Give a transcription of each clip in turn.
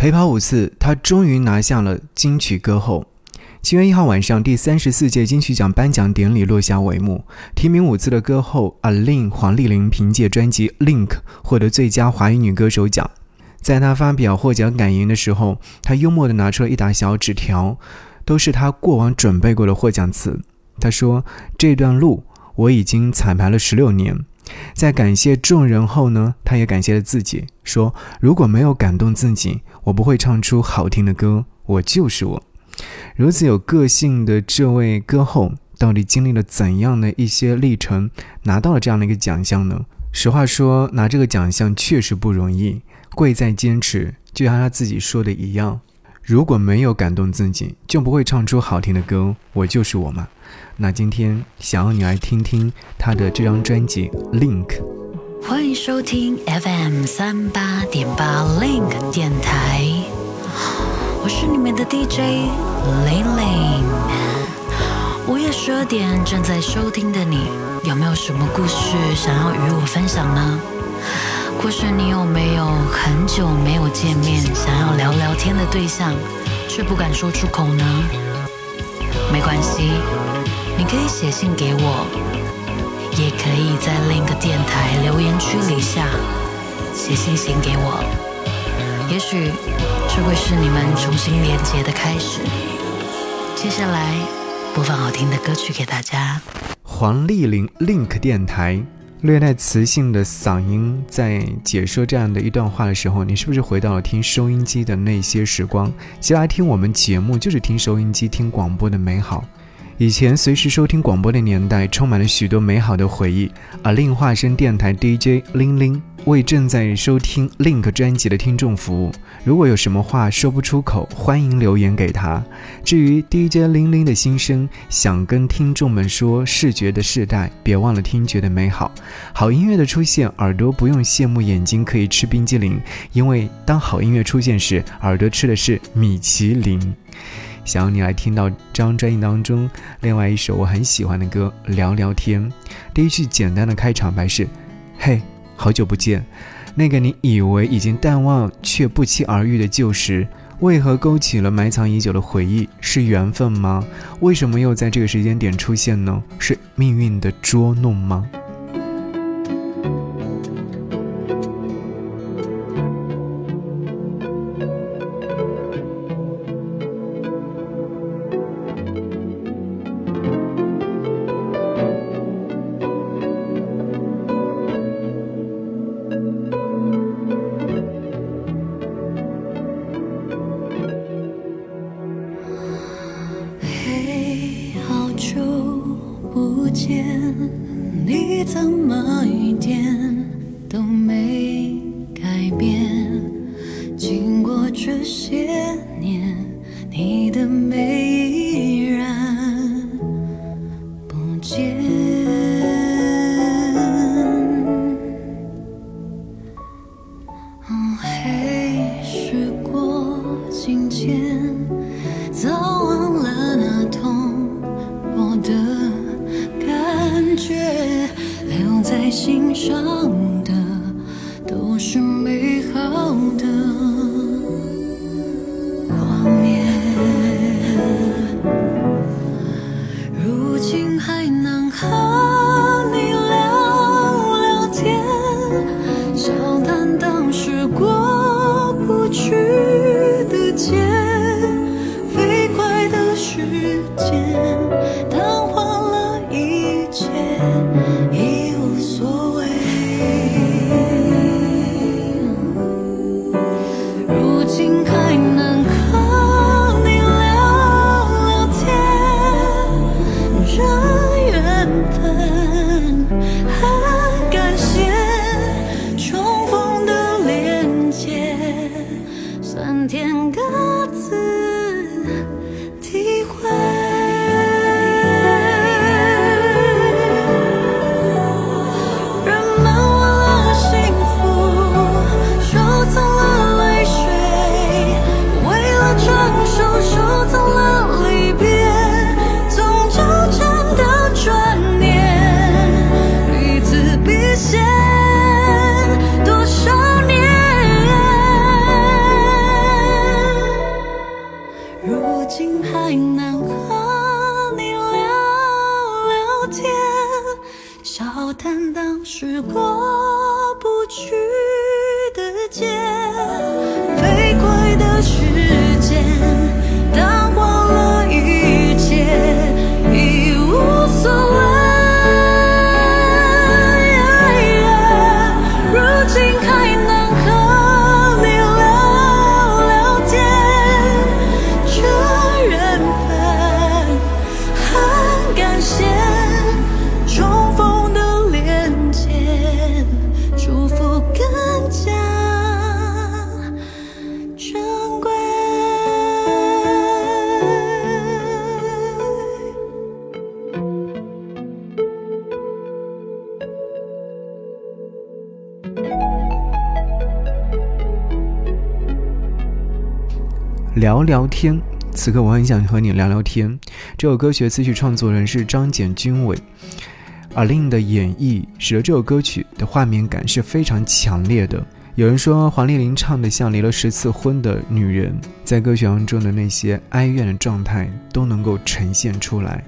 陪跑五次，他终于拿下了金曲歌后。七月一号晚上，第三十四届金曲奖颁奖典礼落下帷幕。提名五次的歌后阿令黄丽玲凭借专辑《Link》获得最佳华语女歌手奖。在她发表获奖感言的时候，她幽默地拿出了一沓小纸条，都是她过往准备过的获奖词。她说：“这段路我已经彩排了十六年。”在感谢众人后呢，他也感谢了自己，说：“如果没有感动自己，我不会唱出好听的歌。我就是我。”如此有个性的这位歌后，到底经历了怎样的一些历程，拿到了这样的一个奖项呢？实话说，拿这个奖项确实不容易，贵在坚持。就像他自己说的一样，如果没有感动自己，就不会唱出好听的歌。我就是我嘛。那今天想要你来听听他的这张专辑《Link》。欢迎收听 FM 三八点八 Link 电台。我是你们的 DJ 玲玲。午夜十二点正在收听的你，有没有什么故事想要与我分享呢？或是你有没有很久没有见面，想要聊聊天的对象，却不敢说出口呢？没关系，你可以写信给我，也可以在 Link 电台留言区里下写信信给我，也许。这会是你们重新连接的开始。接下来播放好听的歌曲给大家。黄丽玲 Link 电台略带磁性的嗓音，在解说这样的一段话的时候，你是不是回到了听收音机的那些时光？其实来听我们节目就是听收音机、听广播的美好。以前随时收听广播的年代，充满了许多美好的回忆。而另化身电台 DJ 玲玲为正在收听 Link 专辑的听众服务。如果有什么话说不出口，欢迎留言给他。至于 DJ 玲玲的心声，想跟听众们说：视觉的世代，别忘了听觉的美好。好音乐的出现，耳朵不用羡慕，眼睛可以吃冰激凌。因为当好音乐出现时，耳朵吃的是米其林。想要你来听到这张专辑当中另外一首我很喜欢的歌《聊聊天》。第一句简单的开场白是：“嘿，好久不见，那个你以为已经淡忘却不期而遇的旧时，为何勾起了埋藏已久的回忆？是缘分吗？为什么又在这个时间点出现呢？是命运的捉弄吗？”你怎么一点都没？聊聊天。此刻我很想和你聊聊天。这首歌曲的词曲创作人是张简君伟，而令的演绎使得这首歌曲的画面感是非常强烈的。有人说黄丽玲唱的像离了十次婚的女人，在歌曲当中的那些哀怨的状态都能够呈现出来。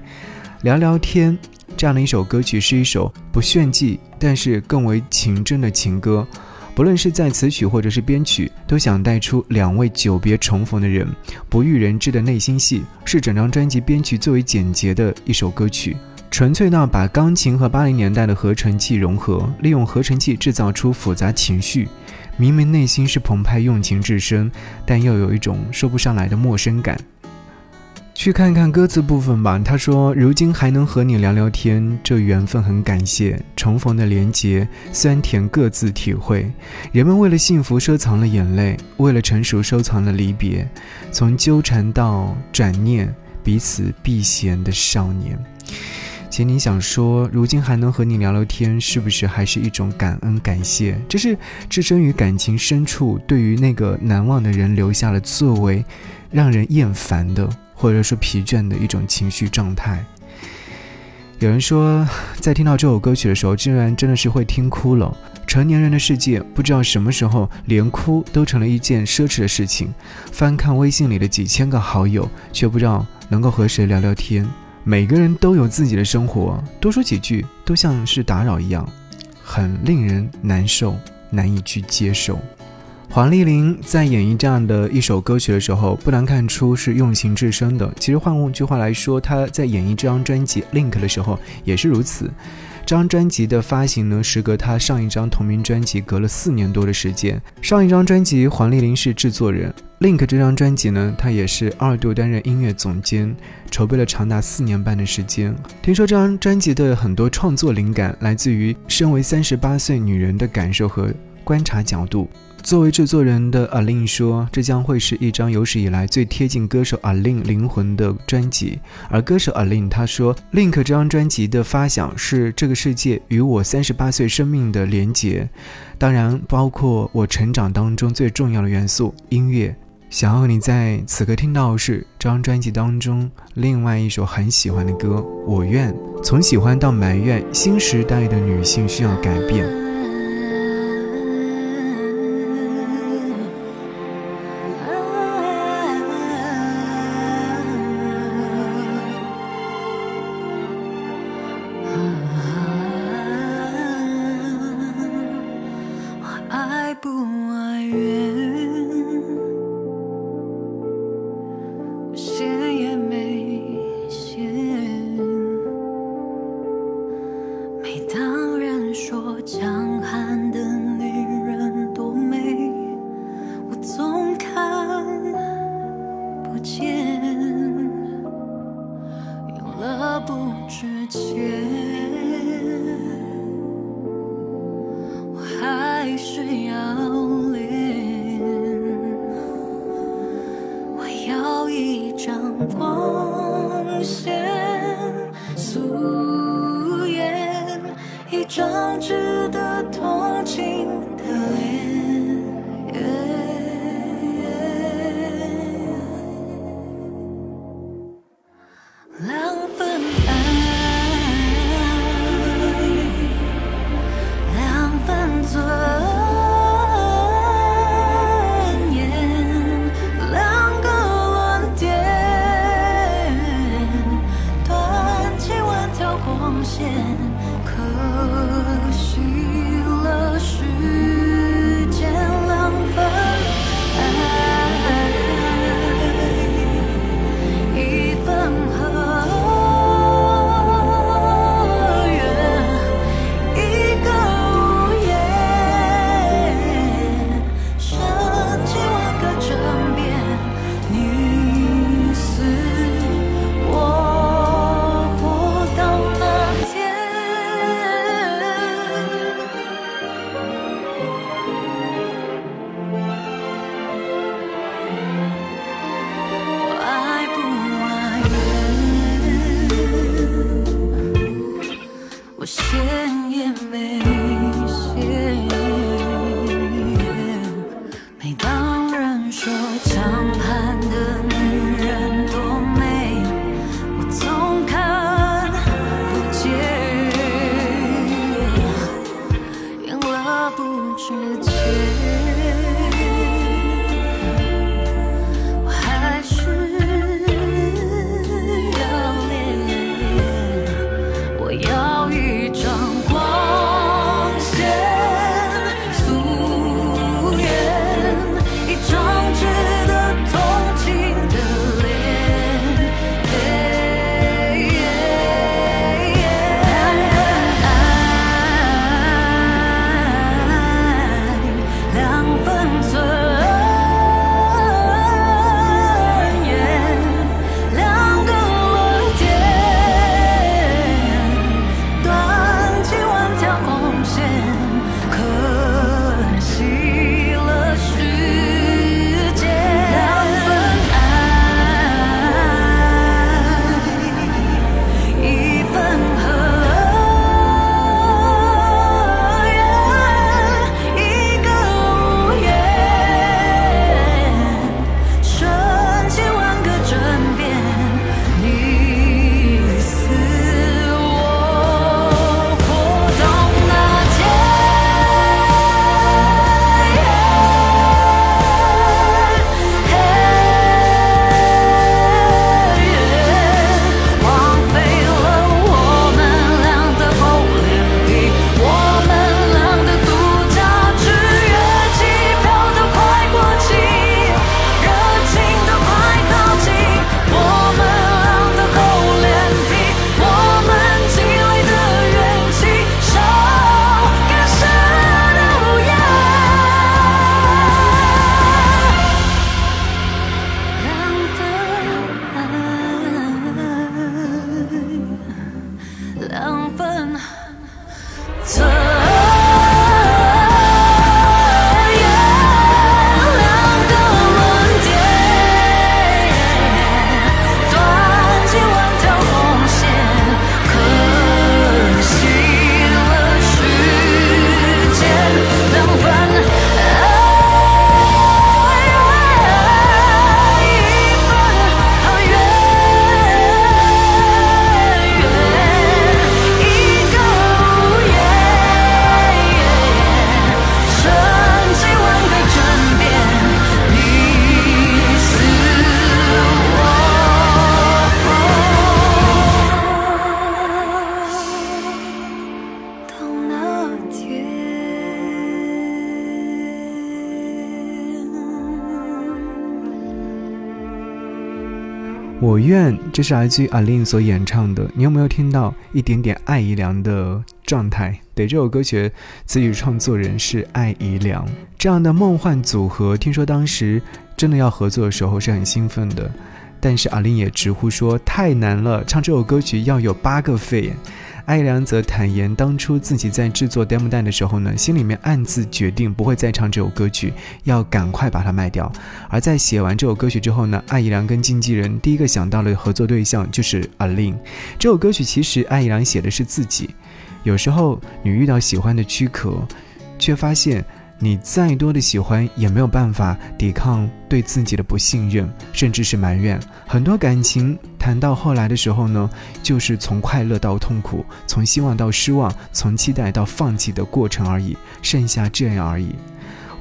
聊聊天这样的一首歌曲是一首不炫技，但是更为情真的情歌。不论是在词曲或者是编曲，都想带出两位久别重逢的人不欲人知的内心戏，是整张专辑编曲最为简洁的一首歌曲，纯粹到把钢琴和八零年代的合成器融合，利用合成器制造出复杂情绪。明明内心是澎湃用情至深，但又有一种说不上来的陌生感。去看看歌词部分吧。他说：“如今还能和你聊聊天，这缘分很感谢重逢的连结，酸甜各自体会。人们为了幸福收藏了眼泪，为了成熟收藏了离别，从纠缠到转念，彼此避嫌的少年。”其实你想说，如今还能和你聊聊天，是不是还是一种感恩感谢？这是置身于感情深处，对于那个难忘的人留下了最为让人厌烦的。或者说疲倦的一种情绪状态。有人说，在听到这首歌曲的时候，竟然真的是会听哭了。成年人的世界，不知道什么时候连哭都成了一件奢侈的事情。翻看微信里的几千个好友，却不知道能够和谁聊聊天。每个人都有自己的生活，多说几句都像是打扰一样，很令人难受，难以去接受。黄丽玲在演绎这样的一首歌曲的时候，不难看出是用情至深的。其实换句话来说，她在演绎这张专辑《Link》的时候也是如此。这张专辑的发行呢，时隔她上一张同名专辑隔了四年多的时间。上一张专辑黄丽玲是制作人，《Link》这张专辑呢，她也是二度担任音乐总监，筹备了长达四年半的时间。听说这张专辑的很多创作灵感来自于身为三十八岁女人的感受和观察角度。作为制作人的阿令说：“这将会是一张有史以来最贴近歌手阿令灵魂的专辑。”而歌手阿令他说：“Link 这张专辑的发想是这个世界与我三十八岁生命的连结，当然包括我成长当中最重要的元素——音乐。想要你在此刻听到的是这张专辑当中另外一首很喜欢的歌《我愿》。从喜欢到埋怨，新时代的女性需要改变。”我愿，这是来自于阿令所演唱的。你有没有听到一点点爱怡良的状态？对，这首歌曲词曲创作人是爱怡良。这样的梦幻组合，听说当时真的要合作的时候是很兴奋的。但是阿令也直呼说太难了，唱这首歌曲要有八个肺。艾良则坦言，当初自己在制作 demo 带的时候呢，心里面暗自决定不会再唱这首歌曲，要赶快把它卖掉。而在写完这首歌曲之后呢，艾怡良跟经纪人第一个想到的合作对象就是 Alin。这首歌曲其实艾怡良写的是自己。有时候你遇到喜欢的躯壳，却发现。你再多的喜欢也没有办法抵抗对自己的不信任，甚至是埋怨。很多感情谈到后来的时候呢，就是从快乐到痛苦，从希望到失望，从期待到放弃的过程而已，剩下这样而已。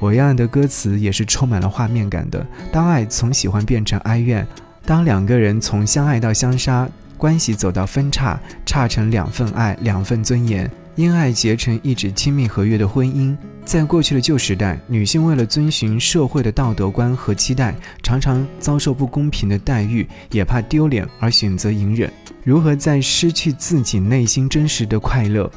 我要的歌词也是充满了画面感的。当爱从喜欢变成哀怨，当两个人从相爱到相杀，关系走到分叉，差成两份爱，两份尊严。因爱结成一纸亲密合约的婚姻，在过去的旧时代，女性为了遵循社会的道德观和期待，常常遭受不公平的待遇，也怕丢脸而选择隐忍。如何在失去自己内心真实的快乐，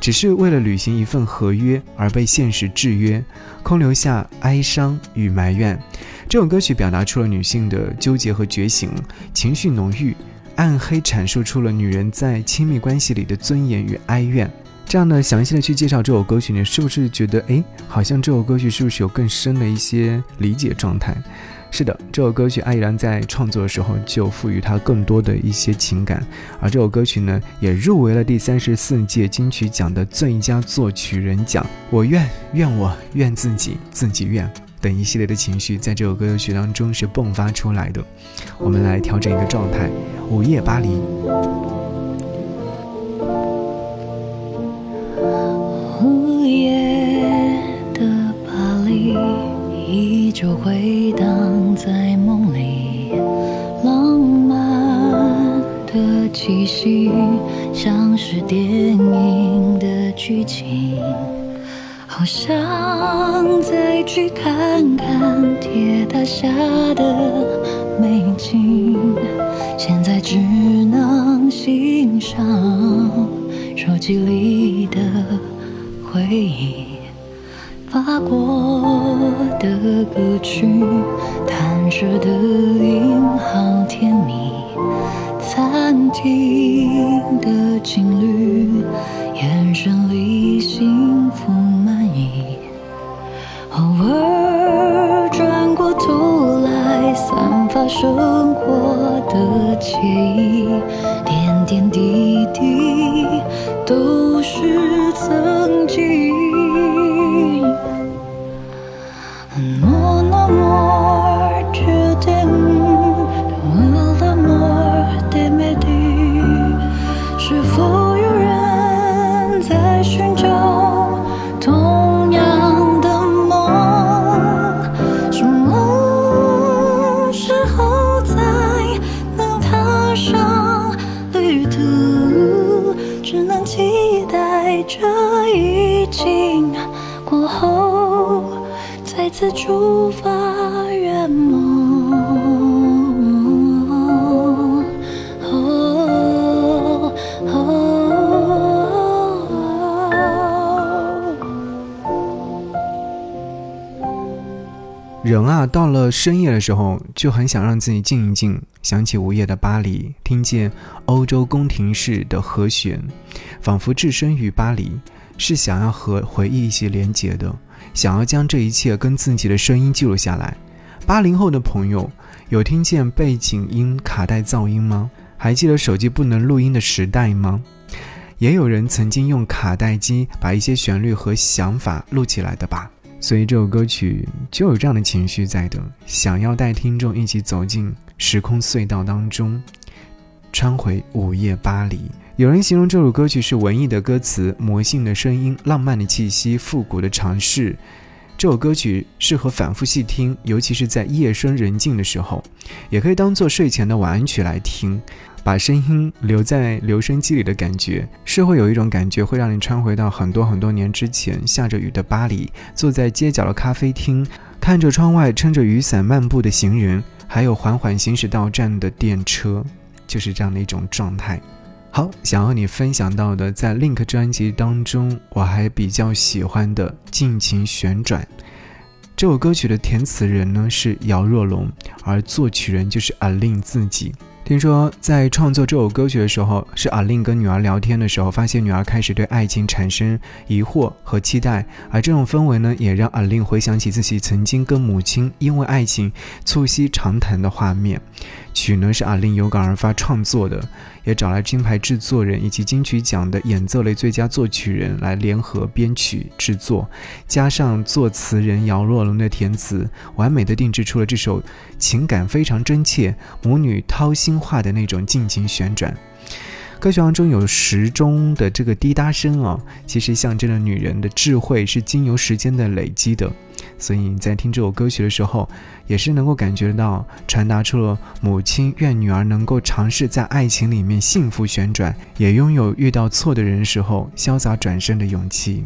只是为了履行一份合约而被现实制约，空留下哀伤与埋怨？这首歌曲表达出了女性的纠结和觉醒，情绪浓郁，暗黑阐述出了女人在亲密关系里的尊严与哀怨。这样的详细的去介绍这首歌曲，你是不是觉得，哎，好像这首歌曲是不是有更深的一些理解状态？是的，这首歌曲艾怡良在创作的时候就赋予它更多的一些情感，而这首歌曲呢，也入围了第三十四届金曲奖的最佳作曲人奖。我愿，愿我愿自己，自己愿。等一系列的情绪，在这首歌曲当中是迸发出来的。我们来调整一个状态，午夜巴黎。就回荡在梦里，浪漫的气息，像是电影的剧情。好想再去看看铁塔下的美景，现在只能欣赏手机里的回忆。法国的歌曲，弹着的音好甜蜜，餐厅的情侣，眼神里幸福满溢。偶尔转过头来，散发生活的惬意，点点滴滴都是曾这已经过后再次出发。人啊，到了深夜的时候，就很想让自己静一静。想起午夜的巴黎，听见欧洲宫廷式的和弦，仿佛置身于巴黎，是想要和回忆一起连结的。想要将这一切跟自己的声音记录下来。八零后的朋友有听见背景音卡带噪音吗？还记得手机不能录音的时代吗？也有人曾经用卡带机把一些旋律和想法录起来的吧。所以这首歌曲就有这样的情绪在的，想要带听众一起走进时空隧道当中，穿回午夜巴黎。有人形容这首歌曲是文艺的歌词、魔性的声音、浪漫的气息、复古的尝试。这首歌曲适合反复细听，尤其是在夜深人静的时候，也可以当做睡前的晚安曲来听。把声音留在留声机里的感觉，是会有一种感觉，会让你穿回到很多很多年之前，下着雨的巴黎，坐在街角的咖啡厅，看着窗外撑着雨伞漫步的行人，还有缓缓行驶到站的电车，就是这样的一种状态。好，想和你分享到的，在 Link 专辑当中，我还比较喜欢的《尽情旋转》这首歌曲的填词人呢是姚若龙，而作曲人就是 Alin 自己。听说在创作这首歌曲的时候，是阿令跟女儿聊天的时候，发现女儿开始对爱情产生疑惑和期待，而这种氛围呢，也让阿令回想起自己曾经跟母亲因为爱情促膝长谈的画面。曲呢是阿令有感而发创作的，也找来金牌制作人以及金曲奖的演奏类最佳作曲人来联合编曲制作，加上作词人姚若龙的填词，完美的定制出了这首情感非常真切、母女掏心。化的那种尽情旋转，歌曲当中有时钟的这个滴答声啊，其实象征着女人的智慧是经由时间的累积的，所以你在听这首歌曲的时候，也是能够感觉到传达出了母亲愿女儿能够尝试在爱情里面幸福旋转，也拥有遇到错的人时候潇洒转身的勇气。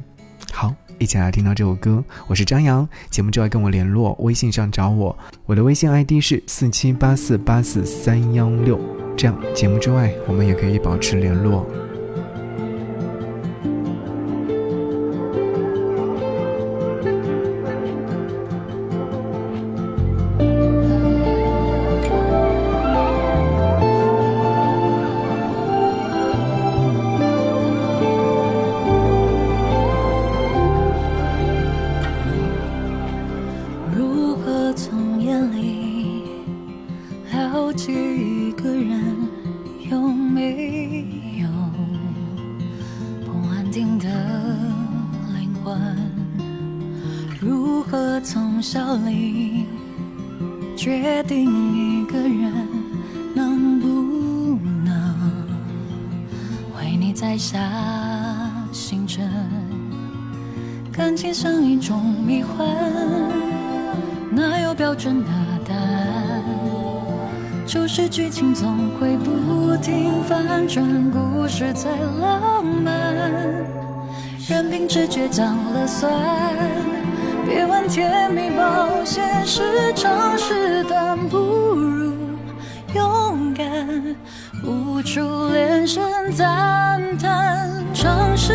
好。一起来听到这首歌，我是张扬。节目之外跟我联络，微信上找我，我的微信 ID 是四七八四八四三幺六。这样节目之外，我们也可以保持联络。剧情总会不停反转，故事再浪漫，任凭直觉讲了算。别问甜蜜保险是常识，但不如勇敢，无处连声赞叹，尝试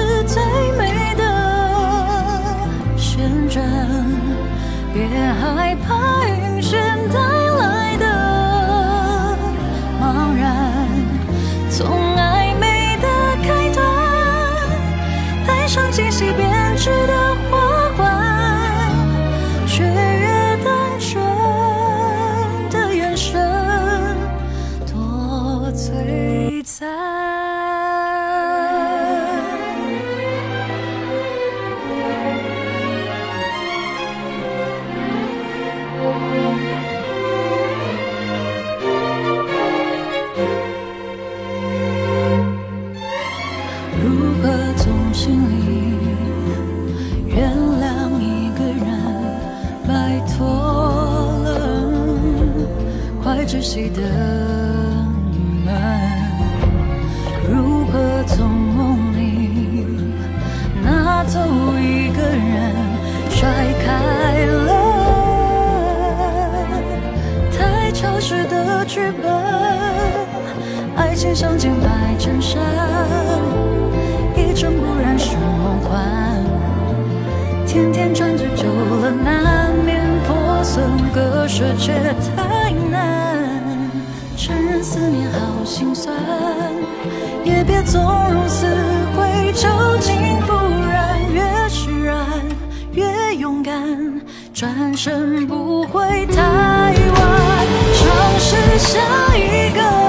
这却太难，承认思念好心酸，也别纵容死灰旧情复燃，越释然越勇敢，转身不会太晚，尝试下一个。